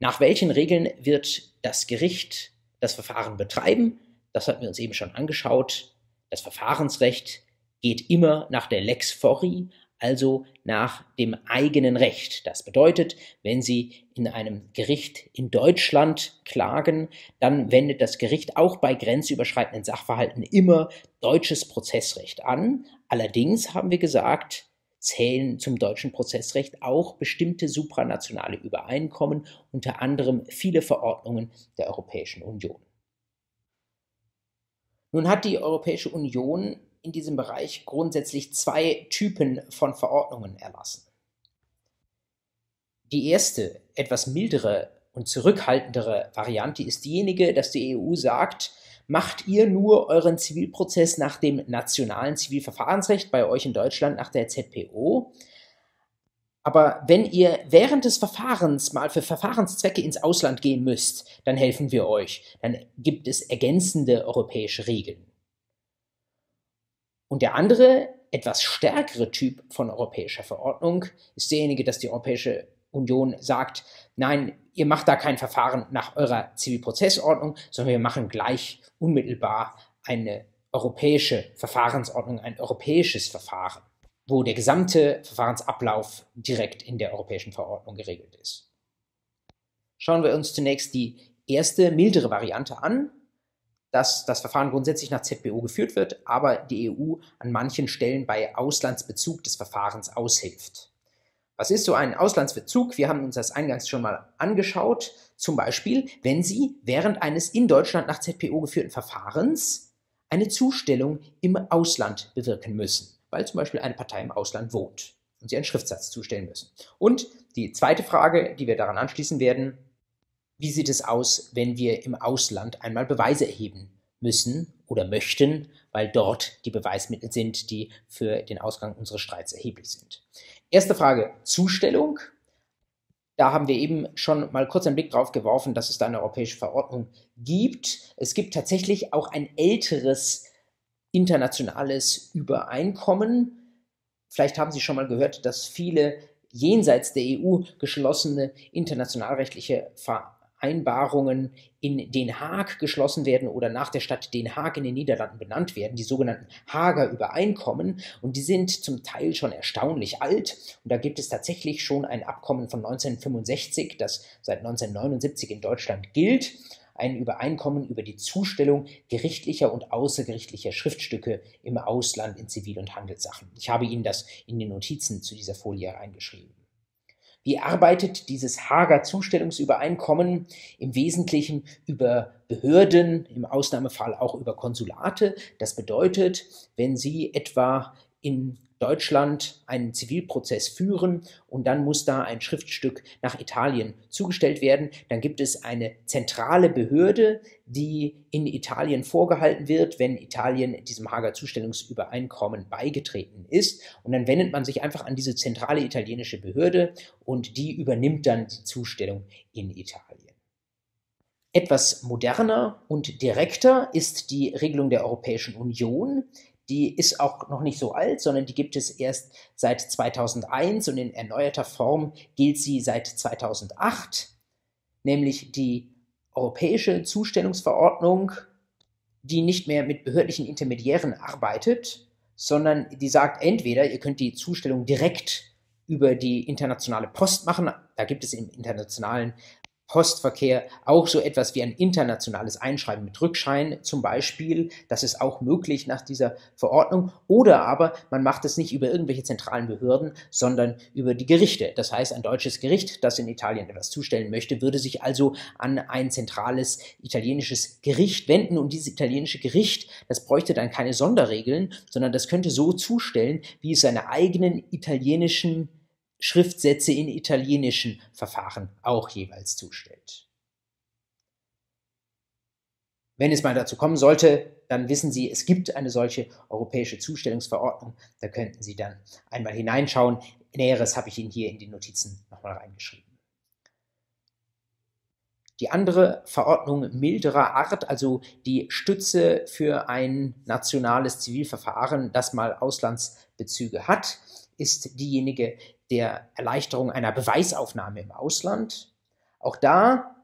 S1: Nach welchen Regeln wird das Gericht das Verfahren betreiben? Das hatten wir uns eben schon angeschaut. Das Verfahrensrecht geht immer nach der Lex Fori, also nach dem eigenen Recht. Das bedeutet, wenn Sie in einem Gericht in Deutschland klagen, dann wendet das Gericht auch bei grenzüberschreitenden Sachverhalten immer deutsches Prozessrecht an. Allerdings haben wir gesagt, zählen zum deutschen Prozessrecht auch bestimmte supranationale Übereinkommen, unter anderem viele Verordnungen der Europäischen Union. Nun hat die Europäische Union in diesem Bereich grundsätzlich zwei Typen von Verordnungen erlassen. Die erste, etwas mildere und zurückhaltendere Variante ist diejenige, dass die EU sagt, macht ihr nur euren Zivilprozess nach dem nationalen Zivilverfahrensrecht, bei euch in Deutschland nach der ZPO. Aber wenn ihr während des Verfahrens mal für Verfahrenszwecke ins Ausland gehen müsst, dann helfen wir euch. Dann gibt es ergänzende europäische Regeln. Und der andere, etwas stärkere Typ von europäischer Verordnung ist derjenige, dass die Europäische Union sagt, nein, ihr macht da kein Verfahren nach eurer Zivilprozessordnung, sondern wir machen gleich unmittelbar eine europäische Verfahrensordnung, ein europäisches Verfahren, wo der gesamte Verfahrensablauf direkt in der europäischen Verordnung geregelt ist. Schauen wir uns zunächst die erste mildere Variante an, dass das Verfahren grundsätzlich nach ZBO geführt wird, aber die EU an manchen Stellen bei Auslandsbezug des Verfahrens aushilft. Was ist so ein Auslandsbezug? Wir haben uns das eingangs schon mal angeschaut. Zum Beispiel, wenn Sie während eines in Deutschland nach ZPO geführten Verfahrens eine Zustellung im Ausland bewirken müssen, weil zum Beispiel eine Partei im Ausland wohnt und Sie einen Schriftsatz zustellen müssen. Und die zweite Frage, die wir daran anschließen werden, wie sieht es aus, wenn wir im Ausland einmal Beweise erheben müssen oder möchten, weil dort die Beweismittel sind, die für den Ausgang unseres Streits erheblich sind. Erste Frage, Zustellung. Da haben wir eben schon mal kurz einen Blick drauf geworfen, dass es da eine europäische Verordnung gibt. Es gibt tatsächlich auch ein älteres internationales Übereinkommen. Vielleicht haben Sie schon mal gehört, dass viele jenseits der EU geschlossene internationalrechtliche Vereinbarungen in Den Haag geschlossen werden oder nach der Stadt Den Haag in den Niederlanden benannt werden, die sogenannten Haager Übereinkommen. Und die sind zum Teil schon erstaunlich alt. Und da gibt es tatsächlich schon ein Abkommen von 1965, das seit 1979 in Deutschland gilt ein Übereinkommen über die Zustellung gerichtlicher und außergerichtlicher Schriftstücke im Ausland in Zivil- und Handelssachen. Ich habe Ihnen das in den Notizen zu dieser Folie reingeschrieben. Wie arbeitet dieses Hager Zustellungsübereinkommen im Wesentlichen über Behörden, im Ausnahmefall auch über Konsulate? Das bedeutet, wenn Sie etwa in Deutschland einen Zivilprozess führen und dann muss da ein Schriftstück nach Italien zugestellt werden. Dann gibt es eine zentrale Behörde, die in Italien vorgehalten wird, wenn Italien diesem Hager Zustellungsübereinkommen beigetreten ist. Und dann wendet man sich einfach an diese zentrale italienische Behörde und die übernimmt dann die Zustellung in Italien. Etwas moderner und direkter ist die Regelung der Europäischen Union, die ist auch noch nicht so alt, sondern die gibt es erst seit 2001 und in erneuerter Form gilt sie seit 2008, nämlich die Europäische Zustellungsverordnung, die nicht mehr mit behördlichen Intermediären arbeitet, sondern die sagt entweder, ihr könnt die Zustellung direkt über die internationale Post machen, da gibt es im internationalen Postverkehr auch so etwas wie ein internationales Einschreiben mit Rückschein zum Beispiel. Das ist auch möglich nach dieser Verordnung. Oder aber man macht es nicht über irgendwelche zentralen Behörden, sondern über die Gerichte. Das heißt, ein deutsches Gericht, das in Italien etwas zustellen möchte, würde sich also an ein zentrales italienisches Gericht wenden. Und dieses italienische Gericht, das bräuchte dann keine Sonderregeln, sondern das könnte so zustellen, wie es seine eigenen italienischen Schriftsätze in italienischen Verfahren auch jeweils zustellt. Wenn es mal dazu kommen sollte, dann wissen Sie, es gibt eine solche europäische Zustellungsverordnung. Da könnten Sie dann einmal hineinschauen. Näheres habe ich Ihnen hier in die Notizen nochmal reingeschrieben. Die andere Verordnung milderer Art, also die Stütze für ein nationales Zivilverfahren, das mal Auslandsbezüge hat, ist diejenige der Erleichterung einer Beweisaufnahme im Ausland. Auch da,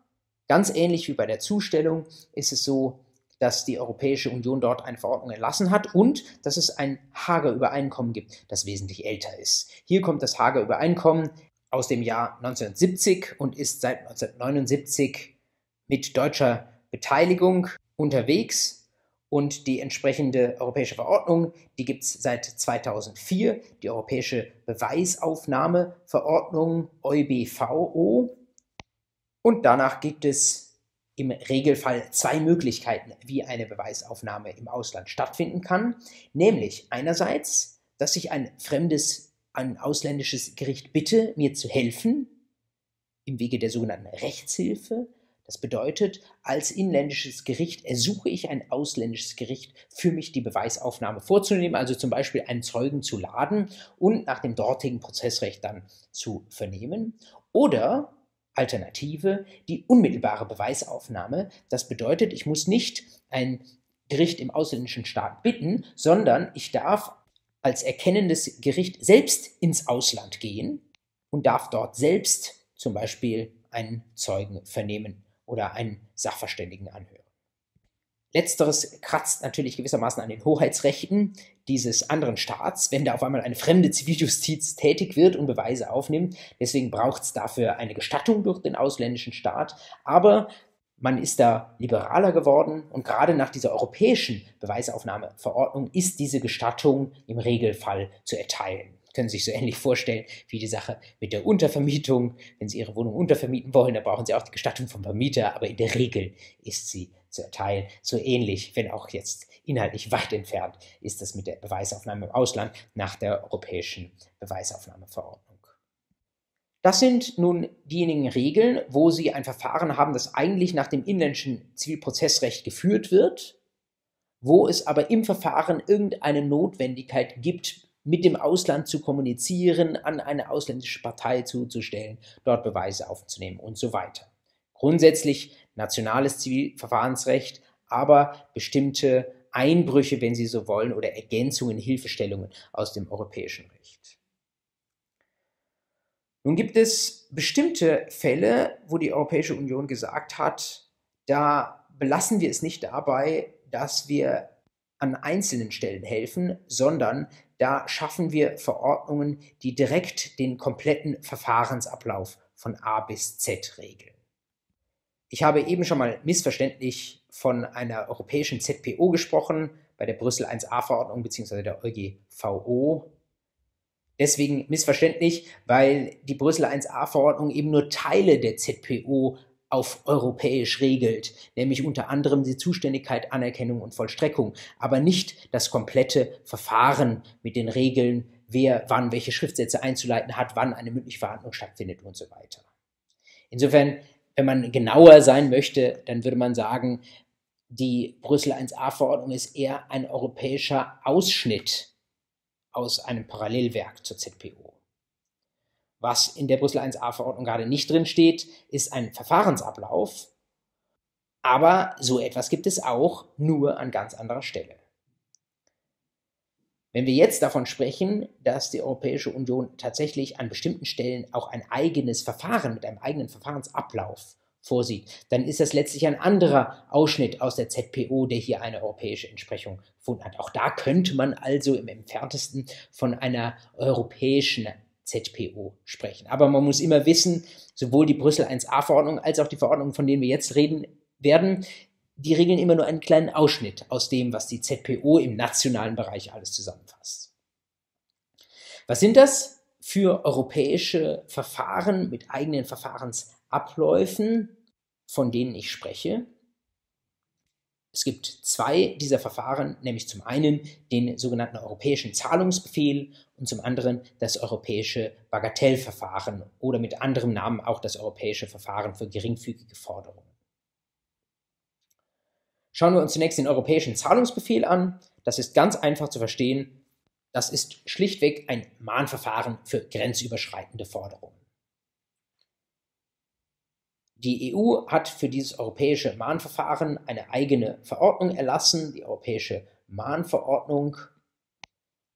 S1: ganz ähnlich wie bei der Zustellung, ist es so, dass die Europäische Union dort eine Verordnung erlassen hat und dass es ein Hager Übereinkommen gibt, das wesentlich älter ist. Hier kommt das Hager Übereinkommen aus dem Jahr 1970 und ist seit 1979 mit deutscher Beteiligung unterwegs und die entsprechende europäische Verordnung, die gibt es seit 2004, die Europäische Beweisaufnahmeverordnung EuBVO. Und danach gibt es im Regelfall zwei Möglichkeiten, wie eine Beweisaufnahme im Ausland stattfinden kann. Nämlich einerseits, dass ich ein fremdes, ein ausländisches Gericht bitte, mir zu helfen, im Wege der sogenannten Rechtshilfe. Das bedeutet, als inländisches Gericht ersuche ich ein ausländisches Gericht, für mich die Beweisaufnahme vorzunehmen, also zum Beispiel einen Zeugen zu laden und nach dem dortigen Prozessrecht dann zu vernehmen. Oder Alternative, die unmittelbare Beweisaufnahme. Das bedeutet, ich muss nicht ein Gericht im ausländischen Staat bitten, sondern ich darf als erkennendes Gericht selbst ins Ausland gehen und darf dort selbst zum Beispiel einen Zeugen vernehmen oder einen Sachverständigen anhören. Letzteres kratzt natürlich gewissermaßen an den Hoheitsrechten dieses anderen Staats, wenn da auf einmal eine fremde Ziviljustiz tätig wird und Beweise aufnimmt. Deswegen braucht es dafür eine Gestattung durch den ausländischen Staat. Aber man ist da liberaler geworden und gerade nach dieser europäischen Beweisaufnahmeverordnung ist diese Gestattung im Regelfall zu erteilen können sich so ähnlich vorstellen wie die Sache mit der Untervermietung. Wenn Sie Ihre Wohnung untervermieten wollen, dann brauchen Sie auch die Gestattung vom Vermieter, aber in der Regel ist sie zu erteilen. So ähnlich, wenn auch jetzt inhaltlich weit entfernt, ist das mit der Beweisaufnahme im Ausland nach der europäischen Beweisaufnahmeverordnung. Das sind nun diejenigen Regeln, wo Sie ein Verfahren haben, das eigentlich nach dem inländischen Zivilprozessrecht geführt wird, wo es aber im Verfahren irgendeine Notwendigkeit gibt, mit dem Ausland zu kommunizieren, an eine ausländische Partei zuzustellen, dort Beweise aufzunehmen und so weiter. Grundsätzlich nationales Zivilverfahrensrecht, aber bestimmte Einbrüche, wenn Sie so wollen, oder Ergänzungen, Hilfestellungen aus dem europäischen Recht. Nun gibt es bestimmte Fälle, wo die Europäische Union gesagt hat, da belassen wir es nicht dabei, dass wir an einzelnen Stellen helfen, sondern da schaffen wir Verordnungen, die direkt den kompletten Verfahrensablauf von A bis Z regeln. Ich habe eben schon mal missverständlich von einer europäischen ZPO gesprochen, bei der Brüssel 1a-Verordnung bzw. der EuGVO. Deswegen missverständlich, weil die Brüssel 1a-Verordnung eben nur Teile der ZPO auf europäisch regelt, nämlich unter anderem die Zuständigkeit, Anerkennung und Vollstreckung, aber nicht das komplette Verfahren mit den Regeln, wer wann welche Schriftsätze einzuleiten hat, wann eine mündliche Verhandlung stattfindet und so weiter. Insofern, wenn man genauer sein möchte, dann würde man sagen, die Brüssel 1a-Verordnung ist eher ein europäischer Ausschnitt aus einem Parallelwerk zur ZPO. Was in der Brüssel 1a-Verordnung gerade nicht drin steht, ist ein Verfahrensablauf. Aber so etwas gibt es auch nur an ganz anderer Stelle. Wenn wir jetzt davon sprechen, dass die Europäische Union tatsächlich an bestimmten Stellen auch ein eigenes Verfahren mit einem eigenen Verfahrensablauf vorsieht, dann ist das letztlich ein anderer Ausschnitt aus der ZPO, der hier eine europäische Entsprechung gefunden hat. Auch da könnte man also im entferntesten von einer europäischen ZPO sprechen. Aber man muss immer wissen, sowohl die Brüssel 1a-Verordnung als auch die Verordnungen, von denen wir jetzt reden werden, die regeln immer nur einen kleinen Ausschnitt aus dem, was die ZPO im nationalen Bereich alles zusammenfasst. Was sind das für europäische Verfahren mit eigenen Verfahrensabläufen? von denen ich spreche. Es gibt zwei dieser Verfahren, nämlich zum einen den sogenannten europäischen Zahlungsbefehl und zum anderen das europäische Bagatellverfahren oder mit anderem Namen auch das europäische Verfahren für geringfügige Forderungen. Schauen wir uns zunächst den europäischen Zahlungsbefehl an. Das ist ganz einfach zu verstehen. Das ist schlichtweg ein Mahnverfahren für grenzüberschreitende Forderungen. Die EU hat für dieses europäische Mahnverfahren eine eigene Verordnung erlassen, die europäische Mahnverordnung.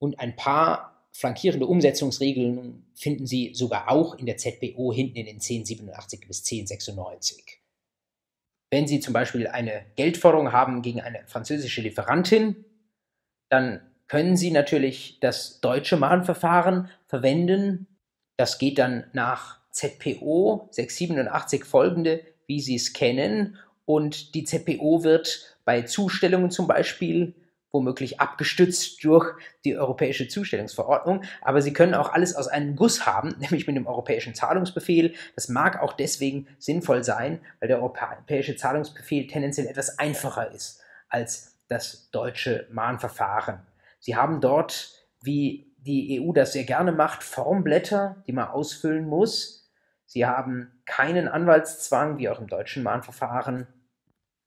S1: Und ein paar flankierende Umsetzungsregeln finden Sie sogar auch in der ZBO hinten in den 1087 bis 1096. Wenn Sie zum Beispiel eine Geldforderung haben gegen eine französische Lieferantin, dann können Sie natürlich das deutsche Mahnverfahren verwenden. Das geht dann nach ZPO 687 folgende, wie Sie es kennen. Und die ZPO wird bei Zustellungen zum Beispiel womöglich abgestützt durch die europäische Zustellungsverordnung. Aber Sie können auch alles aus einem Guss haben, [LAUGHS] nämlich mit dem europäischen Zahlungsbefehl. Das mag auch deswegen sinnvoll sein, weil der europäische Zahlungsbefehl tendenziell etwas einfacher ist als das deutsche Mahnverfahren. Sie haben dort, wie die EU das sehr gerne macht, Formblätter, die man ausfüllen muss. Sie haben keinen Anwaltszwang, wie auch im deutschen Mahnverfahren.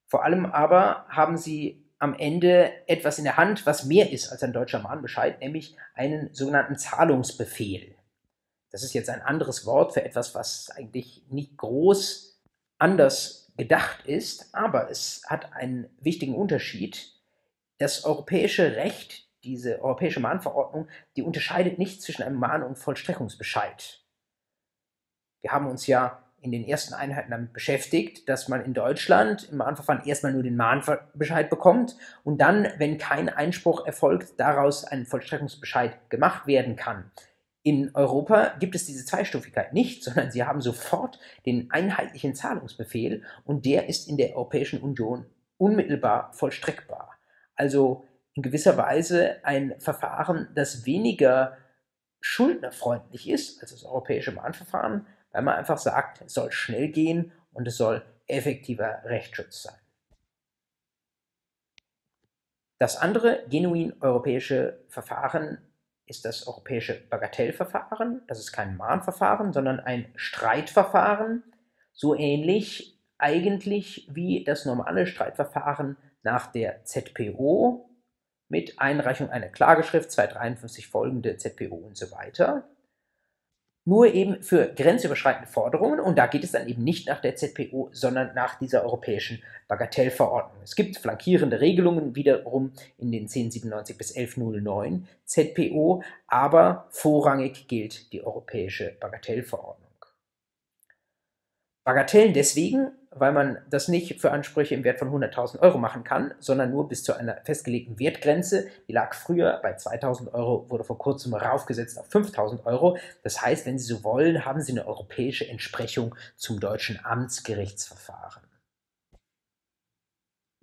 S1: Vor allem aber haben Sie am Ende etwas in der Hand, was mehr ist als ein deutscher Mahnbescheid, nämlich einen sogenannten Zahlungsbefehl. Das ist jetzt ein anderes Wort für etwas, was eigentlich nicht groß anders gedacht ist, aber es hat einen wichtigen Unterschied. Das europäische Recht, diese europäische Mahnverordnung, die unterscheidet nicht zwischen einem Mahn- und Vollstreckungsbescheid. Wir haben uns ja in den ersten Einheiten damit beschäftigt, dass man in Deutschland im Mahnverfahren erstmal nur den Mahnbescheid bekommt und dann, wenn kein Einspruch erfolgt, daraus ein Vollstreckungsbescheid gemacht werden kann. In Europa gibt es diese Zweistufigkeit nicht, sondern sie haben sofort den einheitlichen Zahlungsbefehl und der ist in der Europäischen Union unmittelbar vollstreckbar. Also in gewisser Weise ein Verfahren, das weniger schuldnerfreundlich ist als das europäische Mahnverfahren, weil man einfach sagt, es soll schnell gehen und es soll effektiver Rechtsschutz sein. Das andere genuin europäische Verfahren ist das europäische Bagatellverfahren. Das ist kein Mahnverfahren, sondern ein Streitverfahren, so ähnlich eigentlich wie das normale Streitverfahren nach der ZPO, mit Einreichung einer Klageschrift, 253 folgende ZPO und so weiter nur eben für grenzüberschreitende Forderungen und da geht es dann eben nicht nach der ZPO, sondern nach dieser europäischen Bagatellverordnung. Es gibt flankierende Regelungen wiederum in den 1097 bis 1109 ZPO, aber vorrangig gilt die europäische Bagatellverordnung. Bagatellen deswegen, weil man das nicht für Ansprüche im Wert von 100.000 Euro machen kann, sondern nur bis zu einer festgelegten Wertgrenze. Die lag früher bei 2.000 Euro, wurde vor kurzem raufgesetzt auf 5.000 Euro. Das heißt, wenn Sie so wollen, haben Sie eine europäische Entsprechung zum deutschen Amtsgerichtsverfahren.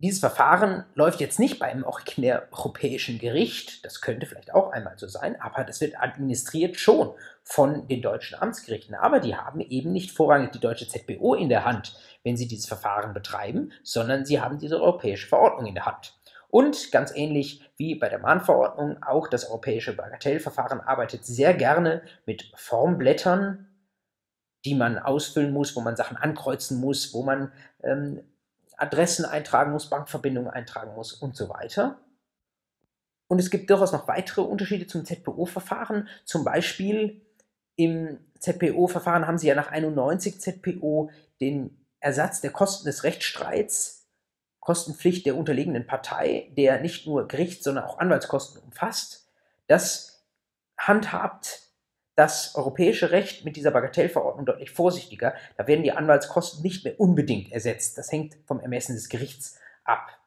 S1: Dieses Verfahren läuft jetzt nicht bei einem europäischen Gericht, das könnte vielleicht auch einmal so sein, aber das wird administriert schon von den deutschen Amtsgerichten. Aber die haben eben nicht vorrangig die deutsche ZBO in der Hand, wenn sie dieses Verfahren betreiben, sondern sie haben diese europäische Verordnung in der Hand. Und ganz ähnlich wie bei der Mahnverordnung, auch das europäische Bagatellverfahren arbeitet sehr gerne mit Formblättern, die man ausfüllen muss, wo man Sachen ankreuzen muss, wo man ähm, Adressen eintragen muss, Bankverbindungen eintragen muss und so weiter. Und es gibt durchaus noch weitere Unterschiede zum ZPO-Verfahren. Zum Beispiel im ZPO-Verfahren haben Sie ja nach 91 ZPO den Ersatz der Kosten des Rechtsstreits, Kostenpflicht der unterlegenen Partei, der nicht nur Gerichts-, sondern auch Anwaltskosten umfasst. Das handhabt das europäische Recht mit dieser Bagatellverordnung deutlich vorsichtiger. Da werden die Anwaltskosten nicht mehr unbedingt ersetzt. Das hängt vom Ermessen des Gerichts ab.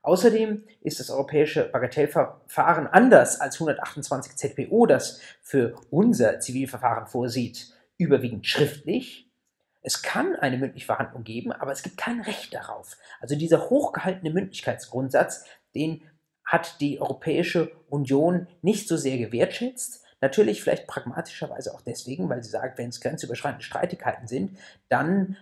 S1: Außerdem ist das europäische Bagatellverfahren anders als 128 ZPO, das für unser Zivilverfahren vorsieht, überwiegend schriftlich. Es kann eine mündliche Verhandlung geben, aber es gibt kein Recht darauf. Also dieser hochgehaltene Mündlichkeitsgrundsatz, den hat die Europäische Union nicht so sehr gewertschätzt. Natürlich vielleicht pragmatischerweise auch deswegen, weil sie sagt, wenn es grenzüberschreitende Streitigkeiten sind, dann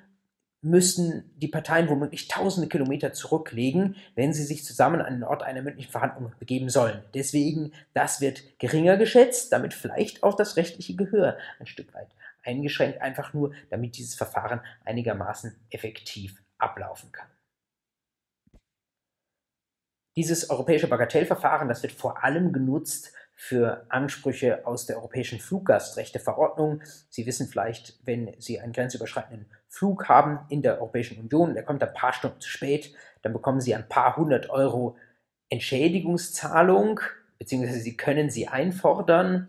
S1: müssen die Parteien womöglich tausende Kilometer zurücklegen, wenn sie sich zusammen an den Ort einer mündlichen Verhandlung begeben sollen. Deswegen, das wird geringer geschätzt, damit vielleicht auch das rechtliche Gehör ein Stück weit eingeschränkt, einfach nur, damit dieses Verfahren einigermaßen effektiv ablaufen kann. Dieses europäische Bagatellverfahren, das wird vor allem genutzt, für Ansprüche aus der Europäischen Fluggastrechteverordnung. Sie wissen vielleicht, wenn Sie einen grenzüberschreitenden Flug haben in der Europäischen Union, der kommt ein paar Stunden zu spät, dann bekommen Sie ein paar hundert Euro Entschädigungszahlung, beziehungsweise Sie können sie einfordern.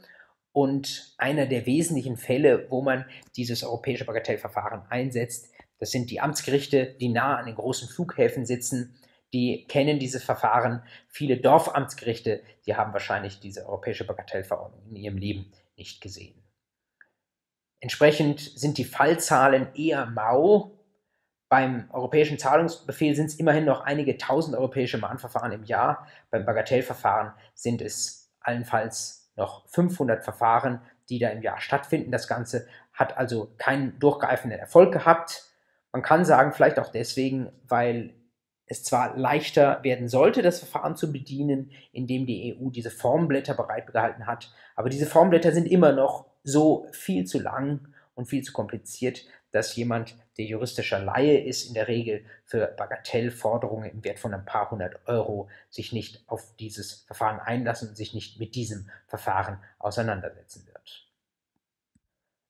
S1: Und einer der wesentlichen Fälle, wo man dieses europäische Bagatellverfahren einsetzt, das sind die Amtsgerichte, die nah an den großen Flughäfen sitzen die kennen dieses Verfahren. Viele Dorfamtsgerichte, die haben wahrscheinlich diese europäische Bagatellverordnung in ihrem Leben nicht gesehen. Entsprechend sind die Fallzahlen eher mau. Beim europäischen Zahlungsbefehl sind es immerhin noch einige tausend europäische Mahnverfahren im Jahr. Beim Bagatellverfahren sind es allenfalls noch 500 Verfahren, die da im Jahr stattfinden. Das Ganze hat also keinen durchgreifenden Erfolg gehabt. Man kann sagen, vielleicht auch deswegen, weil es zwar leichter werden sollte, das Verfahren zu bedienen, indem die EU diese Formblätter bereitgehalten hat, aber diese Formblätter sind immer noch so viel zu lang und viel zu kompliziert, dass jemand, der juristischer Laie ist, in der Regel für Bagatellforderungen im Wert von ein paar hundert Euro sich nicht auf dieses Verfahren einlassen und sich nicht mit diesem Verfahren auseinandersetzen wird.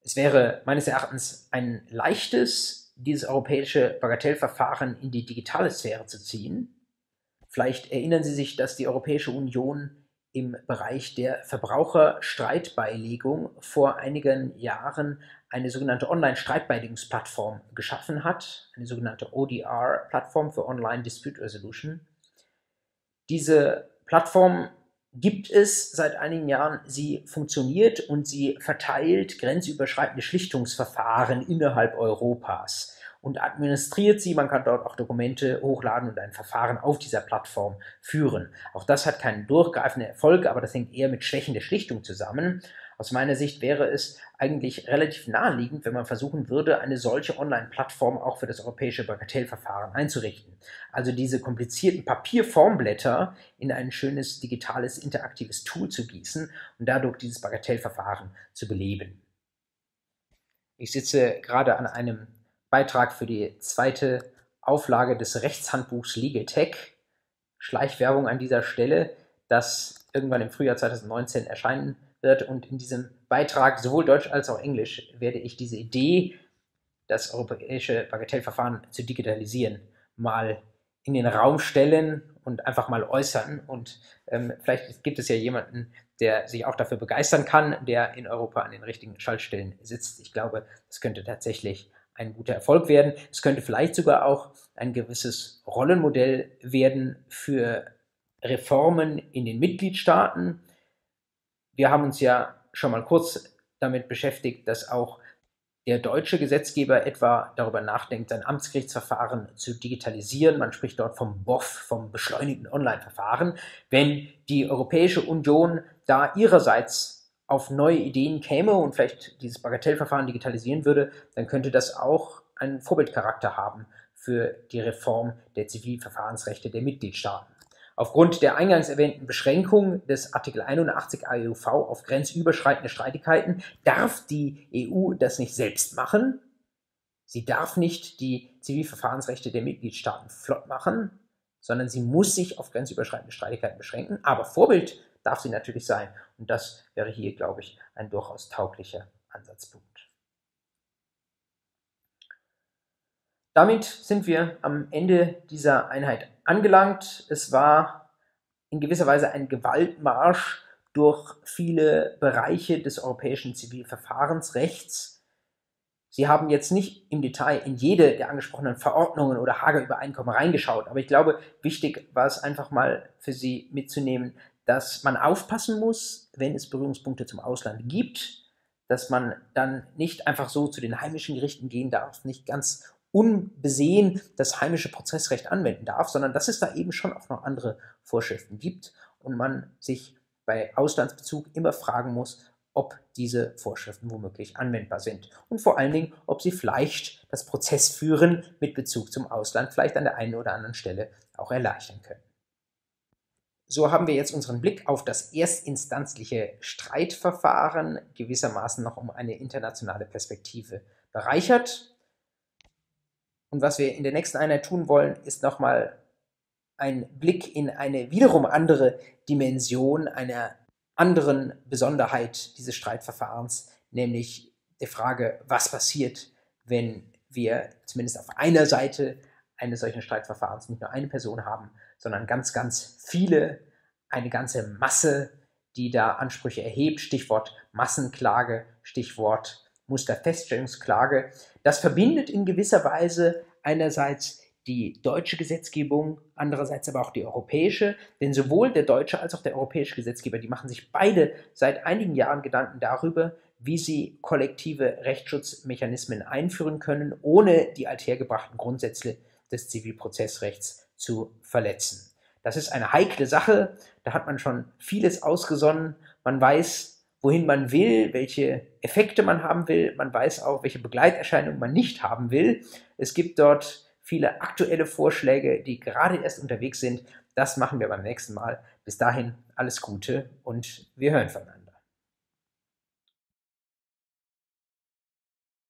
S1: Es wäre meines Erachtens ein leichtes dieses europäische Bagatellverfahren in die digitale Sphäre zu ziehen. Vielleicht erinnern Sie sich, dass die Europäische Union im Bereich der Verbraucherstreitbeilegung vor einigen Jahren eine sogenannte Online-Streitbeilegungsplattform geschaffen hat, eine sogenannte ODR-Plattform für Online Dispute Resolution. Diese Plattform gibt es seit einigen Jahren. Sie funktioniert und sie verteilt grenzüberschreitende Schlichtungsverfahren innerhalb Europas und administriert sie. Man kann dort auch Dokumente hochladen und ein Verfahren auf dieser Plattform führen. Auch das hat keinen durchgreifenden Erfolg, aber das hängt eher mit Schwächen der Schlichtung zusammen. Aus meiner Sicht wäre es eigentlich relativ naheliegend, wenn man versuchen würde, eine solche Online-Plattform auch für das europäische Bagatellverfahren einzurichten. Also diese komplizierten Papierformblätter in ein schönes digitales interaktives Tool zu gießen und dadurch dieses Bagatellverfahren zu beleben. Ich sitze gerade an einem Beitrag für die zweite Auflage des Rechtshandbuchs Legal Tech. Schleichwerbung an dieser Stelle. das irgendwann im Frühjahr 2019 erscheinen wird. Und in diesem Beitrag, sowohl Deutsch als auch Englisch, werde ich diese Idee, das europäische Bagatellverfahren zu digitalisieren, mal in den Raum stellen und einfach mal äußern. Und ähm, vielleicht gibt es ja jemanden, der sich auch dafür begeistern kann, der in Europa an den richtigen Schaltstellen sitzt. Ich glaube, das könnte tatsächlich ein guter Erfolg werden. Es könnte vielleicht sogar auch ein gewisses Rollenmodell werden für Reformen in den Mitgliedstaaten. Wir haben uns ja schon mal kurz damit beschäftigt, dass auch der deutsche Gesetzgeber etwa darüber nachdenkt, sein Amtsgerichtsverfahren zu digitalisieren. Man spricht dort vom BOF, vom beschleunigten Online-Verfahren. Wenn die Europäische Union da ihrerseits auf neue Ideen käme und vielleicht dieses Bagatellverfahren digitalisieren würde, dann könnte das auch einen Vorbildcharakter haben für die Reform der Zivilverfahrensrechte der Mitgliedstaaten. Aufgrund der eingangs erwähnten Beschränkung des Artikel 81 AEUV auf grenzüberschreitende Streitigkeiten darf die EU das nicht selbst machen. Sie darf nicht die Zivilverfahrensrechte der Mitgliedstaaten flott machen, sondern sie muss sich auf grenzüberschreitende Streitigkeiten beschränken. Aber Vorbild darf sie natürlich sein. Und das wäre hier, glaube ich, ein durchaus tauglicher Ansatzpunkt. Damit sind wir am Ende dieser Einheit angelangt. Es war in gewisser Weise ein Gewaltmarsch durch viele Bereiche des europäischen Zivilverfahrensrechts. Sie haben jetzt nicht im Detail in jede der angesprochenen Verordnungen oder Hager-Übereinkommen reingeschaut, aber ich glaube, wichtig war es einfach mal für Sie mitzunehmen, dass man aufpassen muss, wenn es Berührungspunkte zum Ausland gibt, dass man dann nicht einfach so zu den heimischen Gerichten gehen darf, nicht ganz unbesehen das heimische Prozessrecht anwenden darf, sondern dass es da eben schon auch noch andere Vorschriften gibt und man sich bei Auslandsbezug immer fragen muss, ob diese Vorschriften womöglich anwendbar sind und vor allen Dingen, ob sie vielleicht das Prozessführen mit Bezug zum Ausland vielleicht an der einen oder anderen Stelle auch erleichtern können. So haben wir jetzt unseren Blick auf das erstinstanzliche Streitverfahren gewissermaßen noch um eine internationale Perspektive bereichert. Und was wir in der nächsten Einheit tun wollen, ist nochmal ein Blick in eine wiederum andere Dimension einer anderen Besonderheit dieses Streitverfahrens, nämlich der Frage, was passiert, wenn wir zumindest auf einer Seite eines solchen Streitverfahrens nicht nur eine Person haben, sondern ganz, ganz viele, eine ganze Masse, die da Ansprüche erhebt. Stichwort Massenklage, Stichwort Musterfeststellungsklage. Das verbindet in gewisser Weise einerseits die deutsche Gesetzgebung, andererseits aber auch die europäische, denn sowohl der deutsche als auch der europäische Gesetzgeber, die machen sich beide seit einigen Jahren Gedanken darüber, wie sie kollektive Rechtsschutzmechanismen einführen können, ohne die althergebrachten Grundsätze des Zivilprozessrechts zu verletzen. Das ist eine heikle Sache, da hat man schon vieles ausgesonnen, man weiß, wohin man will, welche Effekte man haben will. Man weiß auch, welche Begleiterscheinungen man nicht haben will. Es gibt dort viele aktuelle Vorschläge, die gerade erst unterwegs sind. Das machen wir beim nächsten Mal. Bis dahin alles Gute und wir hören voneinander.